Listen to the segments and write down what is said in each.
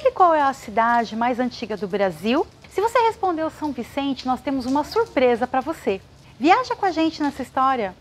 sabe qual é a cidade mais antiga do Brasil? Se você respondeu São Vicente, nós temos uma surpresa para você. Viaja com a gente nessa história.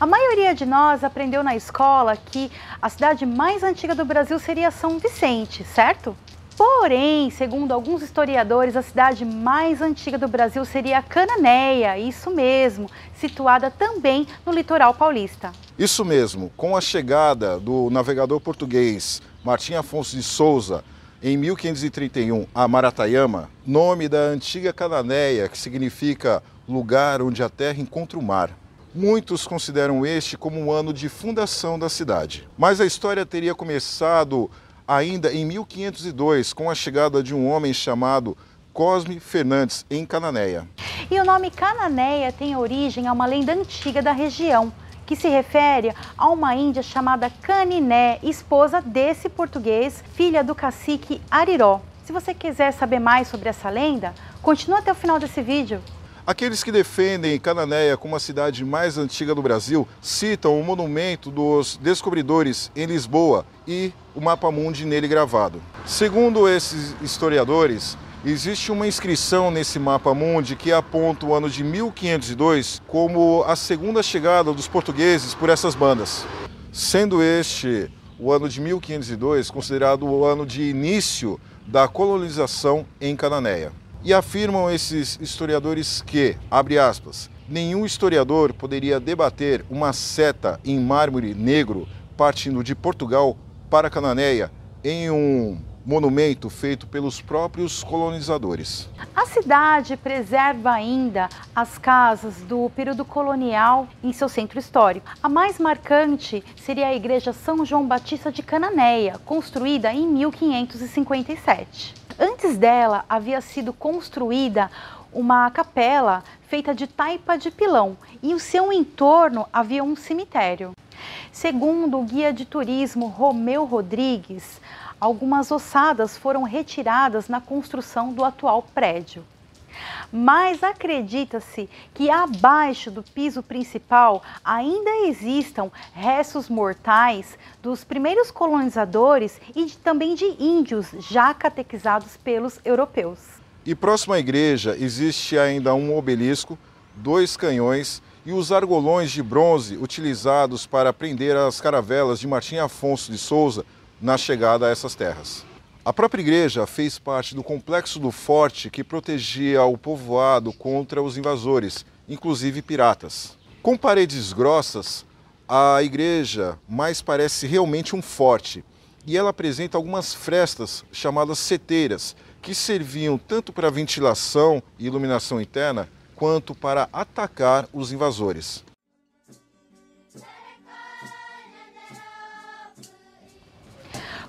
A maioria de nós aprendeu na escola que a cidade mais antiga do Brasil seria São Vicente, certo? Porém, segundo alguns historiadores, a cidade mais antiga do Brasil seria Cananéia, isso mesmo, situada também no litoral paulista. Isso mesmo, com a chegada do navegador português Martim Afonso de Souza em 1531 a Maratayama, nome da antiga Cananéia, que significa lugar onde a terra encontra o mar. Muitos consideram este como um ano de fundação da cidade. Mas a história teria começado ainda em 1502 com a chegada de um homem chamado Cosme Fernandes em Cananéia. E o nome Cananéia tem origem a uma lenda antiga da região, que se refere a uma índia chamada Caniné, esposa desse português, filha do cacique Ariró. Se você quiser saber mais sobre essa lenda, continue até o final desse vídeo. Aqueles que defendem Cananéia como a cidade mais antiga do Brasil citam o monumento dos descobridores em Lisboa e o mapa mundi nele gravado. Segundo esses historiadores, existe uma inscrição nesse mapa mundi que aponta o ano de 1502 como a segunda chegada dos portugueses por essas bandas, sendo este o ano de 1502 considerado o ano de início da colonização em Cananéia. E afirmam esses historiadores que, abre aspas, nenhum historiador poderia debater uma seta em mármore negro partindo de Portugal para Cananéia em um monumento feito pelos próprios colonizadores. A cidade preserva ainda as casas do período colonial em seu centro histórico. A mais marcante seria a Igreja São João Batista de Cananéia, construída em 1557. Antes dela, havia sido construída uma capela feita de taipa de pilão e o seu entorno havia um cemitério. Segundo o guia de turismo Romeu Rodrigues, algumas ossadas foram retiradas na construção do atual prédio. Mas acredita-se que abaixo do piso principal ainda existam restos mortais dos primeiros colonizadores e de, também de índios já catequizados pelos europeus. E próximo à igreja existe ainda um obelisco, dois canhões e os argolões de bronze utilizados para prender as caravelas de Martim Afonso de Souza na chegada a essas terras. A própria igreja fez parte do complexo do forte que protegia o povoado contra os invasores, inclusive piratas. Com paredes grossas, a igreja mais parece realmente um forte e ela apresenta algumas frestas chamadas seteiras, que serviam tanto para ventilação e iluminação interna quanto para atacar os invasores.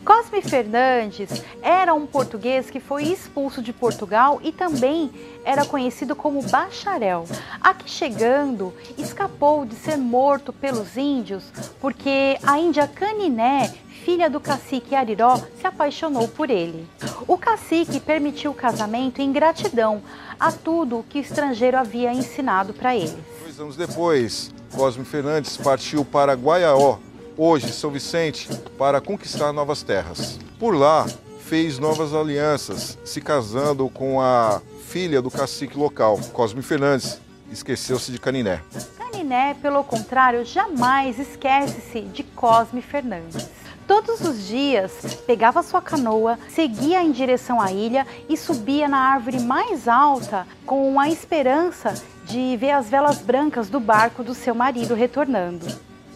Cosme Fernandes era um português que foi expulso de Portugal e também era conhecido como bacharel. Aqui chegando, escapou de ser morto pelos índios porque a índia Caniné, filha do cacique Ariró, se apaixonou por ele. O cacique permitiu o casamento em gratidão a tudo que o estrangeiro havia ensinado para ele. Dois anos depois, Cosme Fernandes partiu para Guaiaó, hoje São Vicente, para conquistar novas terras. Por lá, fez novas alianças, se casando com a filha do cacique local, Cosme Fernandes. Esqueceu-se de Caniné. Caniné, pelo contrário, jamais esquece-se de Cosme Fernandes. Todos os dias pegava sua canoa, seguia em direção à ilha e subia na árvore mais alta com a esperança de ver as velas brancas do barco do seu marido retornando.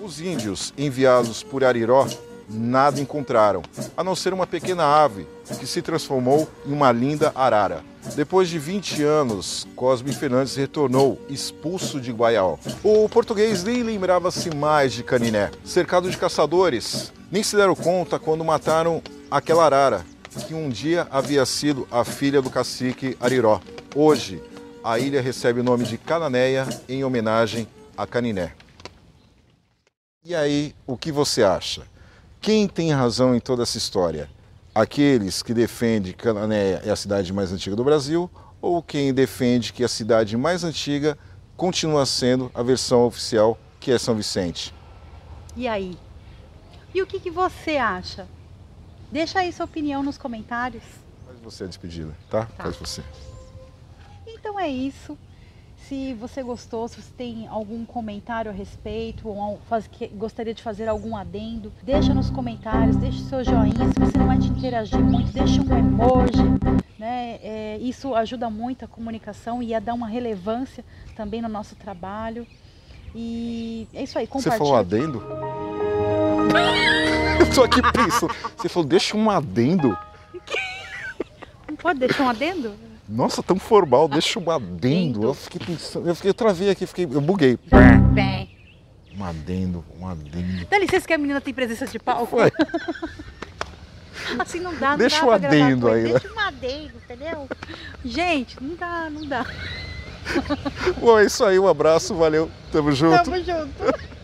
Os índios enviados por Ariró nada encontraram, a não ser uma pequena ave que se transformou em uma linda arara. Depois de 20 anos, Cosme Fernandes retornou, expulso de Guaiaó. O português nem lembrava-se mais de Caniné. Cercado de caçadores, nem se deram conta quando mataram aquela arara, que um dia havia sido a filha do cacique Ariró. Hoje, a ilha recebe o nome de Cananéia em homenagem a Caniné. E aí, o que você acha? Quem tem razão em toda essa história? Aqueles que defendem que Cananéia é a cidade mais antiga do Brasil ou quem defende que a cidade mais antiga continua sendo a versão oficial que é São Vicente. E aí? E o que, que você acha? Deixa aí sua opinião nos comentários. Faz você a despedida, tá? Tá. Faz você. Então é isso. Se você gostou, se você tem algum comentário a respeito ou faz- que- gostaria de fazer algum adendo, deixa nos comentários, deixa seu joinha. Se você não é de interagir muito, deixa um emoji. Né? É, isso ajuda muito a comunicação e a dar uma relevância também no nosso trabalho. E é isso aí, Você compartilha. falou adendo? Eu tô aqui pensando. Você falou, deixa um adendo. Não pode deixar um adendo? Nossa, tão formal, deixa um adendo. Eu fiquei pensando, eu, fiquei, eu travei aqui, fiquei, eu buguei. Bem. Um adendo, um adendo. Dá licença que a menina tem presença de palco. Ué, Assim não dá, não Deixa dá gravar adendo aí, né? Deixa um adendo, entendeu? Gente, não dá, não dá. bom, é isso aí, um abraço, valeu, tamo junto. Tamo junto.